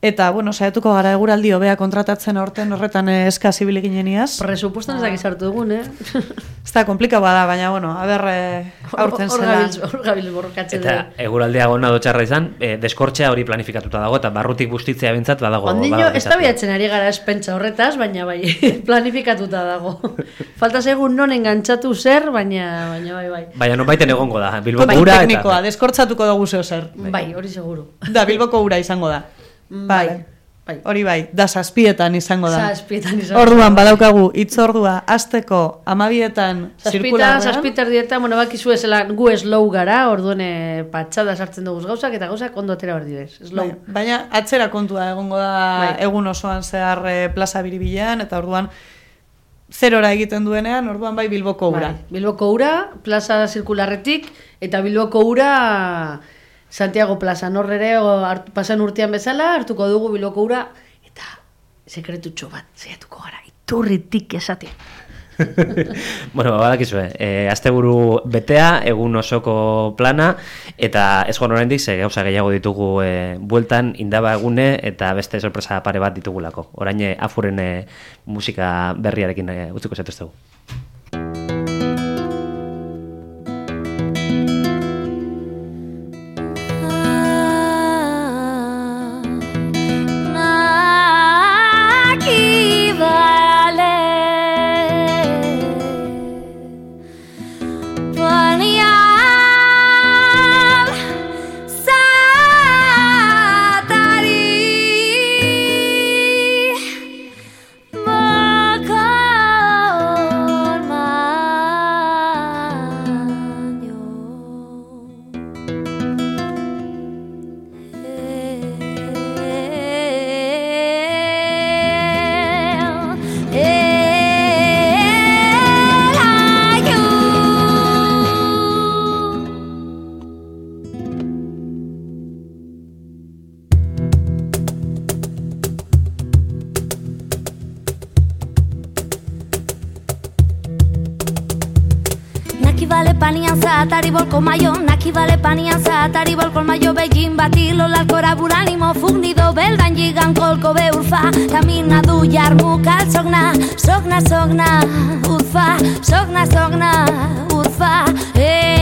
Eta, bueno, saiatuko gara eguraldi hobea kontratatzen horten horretan eh, eskaz ibili gineniaz. Presupuestan ez hartu dugun, eh? Ez da, komplikaua da, baina, bueno, a ber, eh, aurten zela. Hor gabiltz borrokatzen Eta dugu. eguraldea gona dotxarra izan, e, deskortxea hori planifikatuta dago, eta barrutik bustitzea bintzat badago. Ondino, ez da biatzen ari gara espentsa horretaz, baina bai, planifikatuta dago. Falta segun non engantzatu zer, baina, baina bai, bai. Baina non baiten egongo da, Bilboko Kontu ura teknikoa, eta... deskortzatuko dugu zeo zer. Bai, hori seguru. Da, Bilboko ura izango da. Bai, bai. Hori bai, da zazpietan izango da. Zazpietan izan. Orduan badaukagu hitzordua asteko amabietan zirkularrean. zazpiter dietan, bueno, bakizu ezela gu slow gara, orduan eh, patxada sartzen dugu gauzak, eta gauzak ondo atera behar direz. Bai, baina atzera kontua egongo da Bai. egun osoan zehar eh, plaza biribilean, eta orduan zerora egiten duenean, orduan bai Bilboko ura. Bai, Bilboko ura, plaza zirkularretik, eta Bilboko ura Santiago Plaza norrere o hartu, pasan urtean bezala, hartuko dugu biloko ura, eta sekretutxo bat, zeiatuko gara, iturritik esatea. bueno, badakizue, e, asteburu betea, egun osoko plana, eta ez joan oraindik ze gauza gehiago ditugu e, bueltan, indaba egune, eta beste sorpresa pare bat ditugulako. Orain e, afuren e, musika berriarekin e, utziko zatuztegu. Begin bati lolalkora buranimo Fugnido beldan gigan kolko be urfa Kamina du jarmu kaltzogna Sogna, sogna, urfa Sogna, sogna, urfa El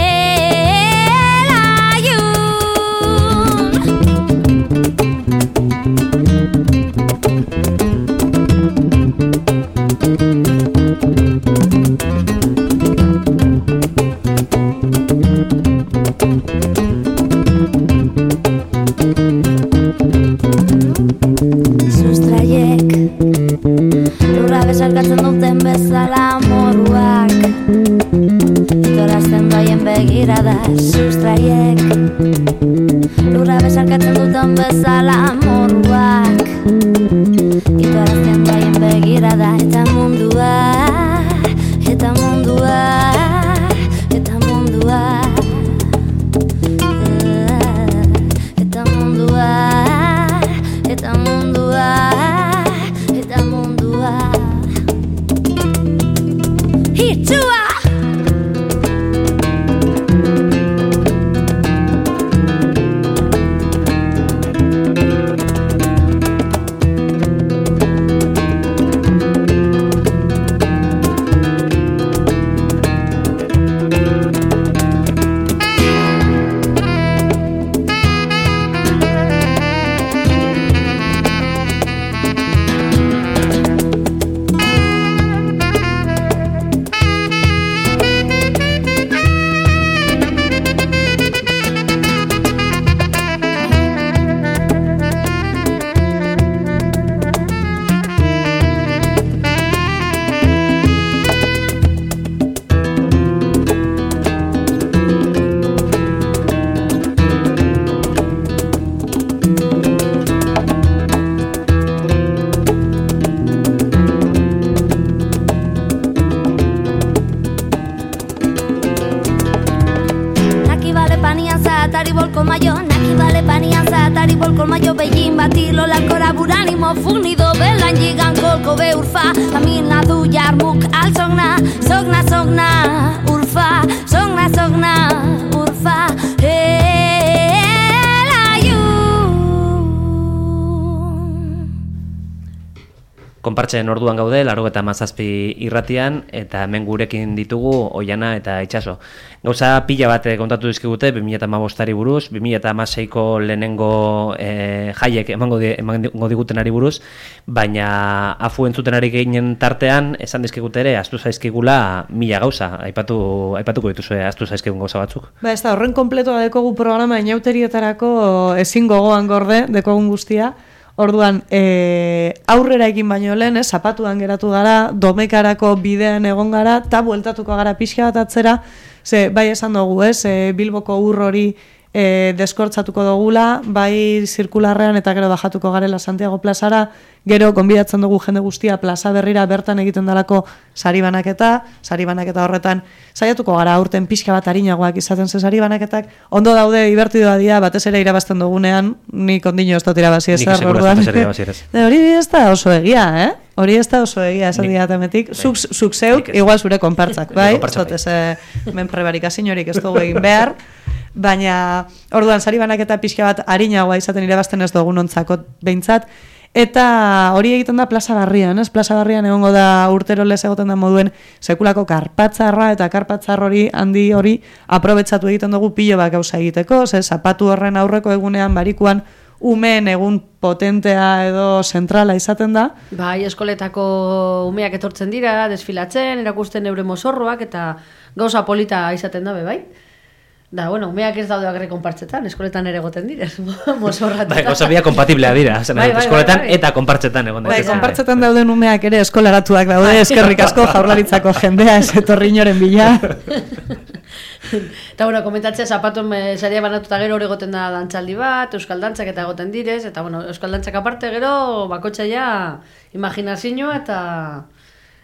Konpartzen orduan gaude, laro eta mazazpi irratian, eta hemen gurekin ditugu Oiana eta Itxaso. Gauza pila bat kontatu dizkigute, 2008ari buruz, 2008ko lehenengo e, jaiek emango, di, emango digutenari buruz, baina afu entzutenari gehinen tartean, esan dizkigute ere, astu zaizkigula mila gauza, aipatu, aipatuko dituzue astu zaizkigun gauza batzuk. Ba, ez da, horren kompletoa dekogu programa inauterietarako ezin gogoan gorde, dekogun guztia. Orduan, e, aurrera egin baino lehen, ez, zapatuan geratu gara, domekarako bidean egon gara, eta bueltatuko gara pixka bat atzera, ze, bai esan dugu, ez, e, Bilboko ur hori e, deskortzatuko dugula, bai zirkularrean eta gero bajatuko garela Santiago plazara, gero gonbidatzen dugu jende guztia plaza berrira bertan egiten dalako sari banaketa, sari banaketa horretan saiatuko gara aurten pixka bat harinagoak izaten ze sari banaketak, ondo daude divertidoa dira, batez ere irabazten dugunean, nik ondino ez dut irabazi ez. De hori ez da oso egia, eh? Hori ez da oso egia, esan diatemetik. bai. Zuk, zuk zeuk, igual zure konpartzak, bai? konpartza Zot ez, eh, menprebarik asinorik ez dugu egin behar. Baina, orduan, sari banaketa pixka bat harinagoa izaten irabazten ez dugun ontzako behintzat. Eta hori egiten da plaza barrian, ez? Plaza barrian egongo da urtero lez egoten da moduen sekulako karpatzarra eta karpatzar hori handi hori aprobetsatu egiten dugu pilo bat gauza egiteko, ze zapatu horren aurreko egunean barikuan umeen egun potentea edo zentrala izaten da, Bai, eskoletako umeak etortzen dira, desfilatzen, erakusten eure mozorroak eta gauza polita izaten dabe, bai? Da, bueno, umeak ez daude agre konpartzetan, eskoletan ere goten dira, mozorrat. Bai, gauza bia kompatiblea dira, zen Bai, bai, bai, eskoletan bai. eta konpartzetan egon Bai, daiteke. konpartzetan dauden umeak ere eskolaratuak daude, eskerrik asko jaurlaritzako jendea ez etorri inoren bila. Eta, bueno, komentatzea zapatuen eh, saria banatuta gero hori egoten da dantzaldi bat, euskal dantzak eta egoten direz, eta, bueno, euskal dantzak aparte gero, bakotxa ja, imaginazioa eta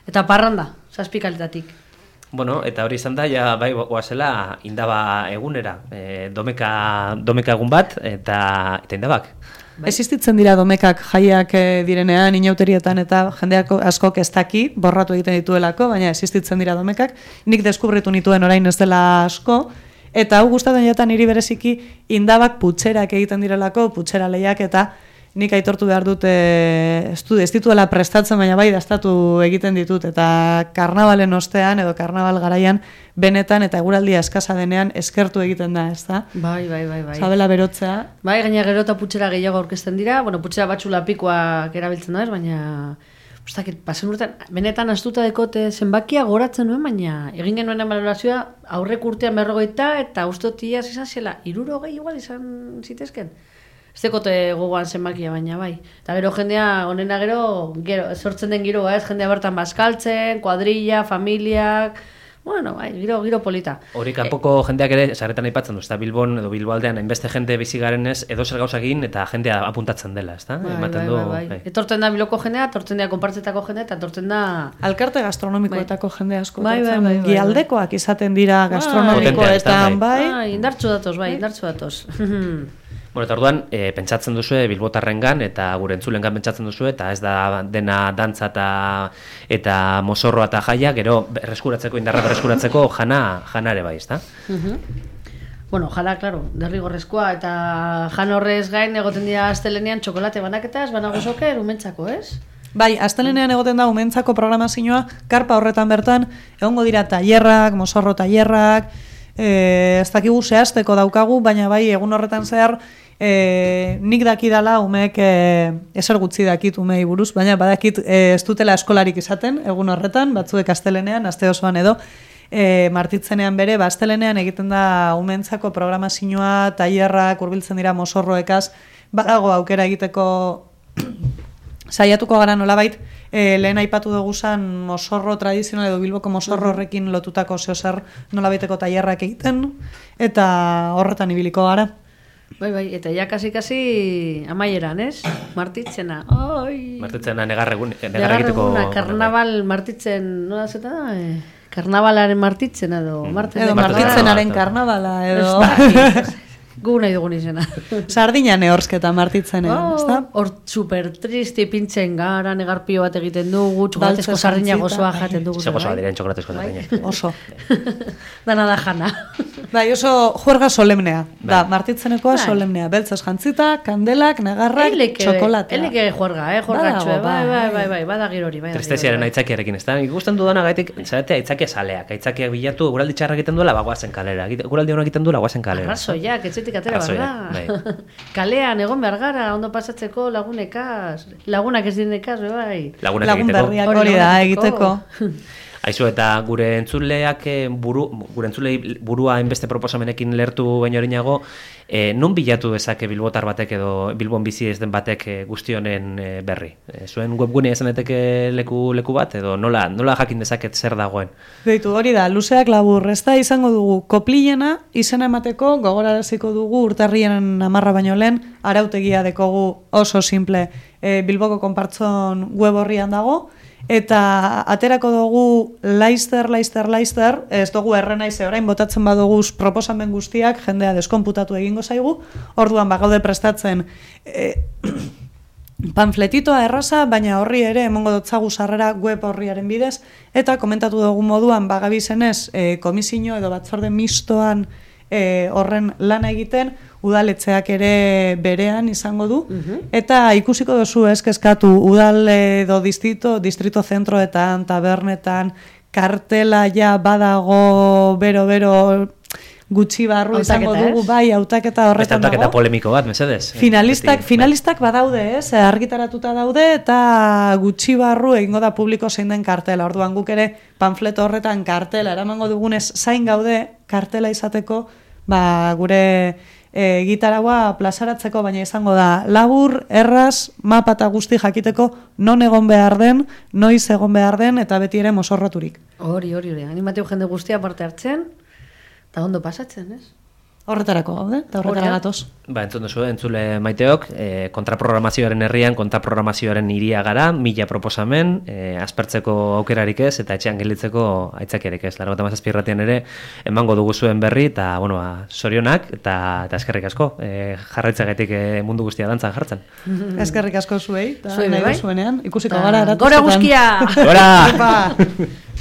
eta parranda, zazpikaletatik. Bueno, eta hori izan da, ja, bai, goazela, indaba egunera, e, domeka, domeka egun bat, eta, eta indabak. Existitzen dira domekak jaiak eh, direnean, inauterietan eta jendeako askok ez borratu egiten dituelako, baina existitzen dira domekak. Nik deskubritu nituen orain ez dela asko, eta hau gustatzen jatan niri bereziki indabak putxerak egiten direlako, putxera lehiak eta nik aitortu behar dut eh, ez, dituela prestatzen, baina bai dastatu egiten ditut, eta karnabalen ostean edo karnabal garaian benetan eta eguraldia eskasa denean eskertu egiten da, ez da? Bai, bai, bai, bai. Sabela berotzea, Bai, gaina gero eta putxera gehiago aurkezten dira, bueno, putxera batxula pikoak erabiltzen da ez, baina... Ustakit, pasen urtean, benetan astuta dekote zenbakia goratzen nuen, baina egin genuen valorazioa aurrek urtean berrogeita eta ustotia izan zela, iruro gehi igual izan zitezken. Ez dekote gogoan zenbakia baina bai. Eta gero jendea, honena gero, gero, sortzen den giroa ez, jendea bertan bazkaltzen, kuadrilla, familiak, bueno, bai, giro, giro polita. Hori kanpoko jendeak ere sarretan aipatzen du, ezta Bilbon edo Bilbo aldean hainbeste jende bizi garenez edo zer gauza egin eta jendea apuntatzen dela, ezta? Bai, Ematen bai, du, bai, bai. bai. Etortzen da biloko jendea, etortzen da konpartzetako jendea, eta etortzen da... Alkarte gastronomikoetako jende asko. Bai, bai, bai, bai, bai. gialdekoak izaten dira ez da, gastronomikoetan, bai. bai. Ah, indartsu datoz, bai, indartsu datoz. Bueno, eta orduan, e, pentsatzen duzue Bilbotarrengan eta gure entzulengan pentsatzen duzue eta ez da dena dantza eta eta mozorroa eta jaia, gero berreskuratzeko indarra berreskuratzeko jana jana ere bai, ezta? bueno, jala, claro, derrigorrezkoa, eta jan horrez gain egoten dira astelenean txokolate banaketaz, banagozoke, erumentzako, ez? Bai, astelenean egoten da umentzako programazioa, karpa horretan bertan, egongo dira tailerrak, mozorro tailerrak, e, ez dakigu zehazteko daukagu, baina bai, egun horretan zehar, e, nik dakidala umeek e, ezer gutxi dakit umei buruz, baina badakit e, ez dutela eskolarik izaten, egun horretan, batzuek astelenean, aste osoan edo, e, martitzenean bere, ba, astelenean egiten da umentzako programazioa, tailerrak, hurbiltzen dira mozorroekaz, badago aukera egiteko saiatuko gara nolabait e, lehen aipatu dugu zan mosorro tradizional edo bilboko mosorro horrekin lotutako zeozer nolabaiteko tailerrak egiten eta horretan ibiliko gara. Bai, bai, eta ja kasi-kasi amaieran, ez? Martitzena, oi! Martitzen da negar egun negar Negar egiteko eguna, karnaval martitzen, nola zeta da? Eh? Karnavalaren martitzen edo, Martitzen- martitzenaren karnabala edo Gu nahi dugun izena. sardina neorsketa martitzenean, Oh, ezta? Hor super triste pintzen gara, negarpio bat egiten dugu, txokolatezko sardina gozoa bai. jaten dugu. Ze gozoa bai? diren txokolatezko sardinak. Oso. Dana da jana. Bai, oso juerga solemnea. Da, Bai. martitzenekoa Bai. solemnea. Beltzez jantzita, kandelak, negarrak, Eleke, txokolatea. eleke juerga, eh, juergatxue, Badago, bai, bai, bai. bai, bai, bada giro hori, bai. da Tristeziaren bai. aitzakiarekin, ezta? Ikusten dudana gaitik, zaratea aitzakia saleak, aitzakiak bilatu, guraldi txarra egiten duela, bagoazen kalera. Guraldi hona egiten duela, bagoazen kalera. Arrazoiak, etxetik atera behar Arrazoiak, da. bai. Kalean egon behar gara, ondo pasatzeko lagunekaz. Lagunak ez dinekaz, bai. Lagunak Lagun egiteko. berriak Hori da egiteko. Aizu eta gure entzuleak eh, buru, gure entzulei burua hainbeste proposamenekin lertu baino erinago, e, non bilatu dezake bilbotar batek edo bilbon bizi ez den batek e, guzti honen e, berri? E, zuen webgunea izan daiteke leku, leku bat edo nola, nola jakin dezaket zer dagoen? Beitu, hori da, luzeak labur, ez da izango dugu koplilena izena emateko gogoraraziko dugu urtarrien amarra baino lehen arautegia dekogu oso simple e, Bilboko konpartzon web horrian dago, Eta aterako dugu laister, laister, laister, ez dugu errenaize orain botatzen badugu proposamen guztiak, jendea deskonputatu egingo zaigu, orduan bagaude prestatzen e, panfletitoa erraza, baina horri ere emongo dotzagu sarrera web horriaren bidez, eta komentatu dugu moduan bagabizenez e, komisino edo batzorde mistoan e, horren lana egiten, udaletzeak ere berean izango du mhm. eta ikusiko duzu eskeskatu udal edo distrito, distrito zentroetan, tabernetan, kartela ja badago bero bero gutxi barru izango dugu bai hautaketa horretan dago. Hautaketa polemiko bat, mesedez. Finalistak, Beti, finalistak badaude, ez, argitaratuta daude eta gutxi barru egingo da publiko zein den kartela. Orduan guk ere panfleto horretan kartela eramango dugunez zain gaude kartela izateko, ba gure e, gitaragua plazaratzeko, baina izango da labur, erraz, mapa eta guzti jakiteko non egon behar den, noiz egon behar den, eta beti ere mosorroturik. Hori, hori, hori. Animatio jende guztia parte hartzen, eta ondo pasatzen, ez? Horretarako gaude, eta horretara gatoz. Ba, entzun duzu, entzule maiteok, e, kontraprogramazioaren herrian, kontraprogramazioaren iria gara, mila proposamen, e, aspertzeko aukerarik ez, eta etxean gelitzeko aitzakiarik ez. Laro eta ere, emango dugu zuen berri, eta, bueno, ba, sorionak, eta, eta eskerrik asko, e, jarraitzagetik e, mundu guztia dantzan jartzen. eskerrik asko zuei, eta nahi bai? zuenean, ikusiko gara, Gora guzkia! Gora!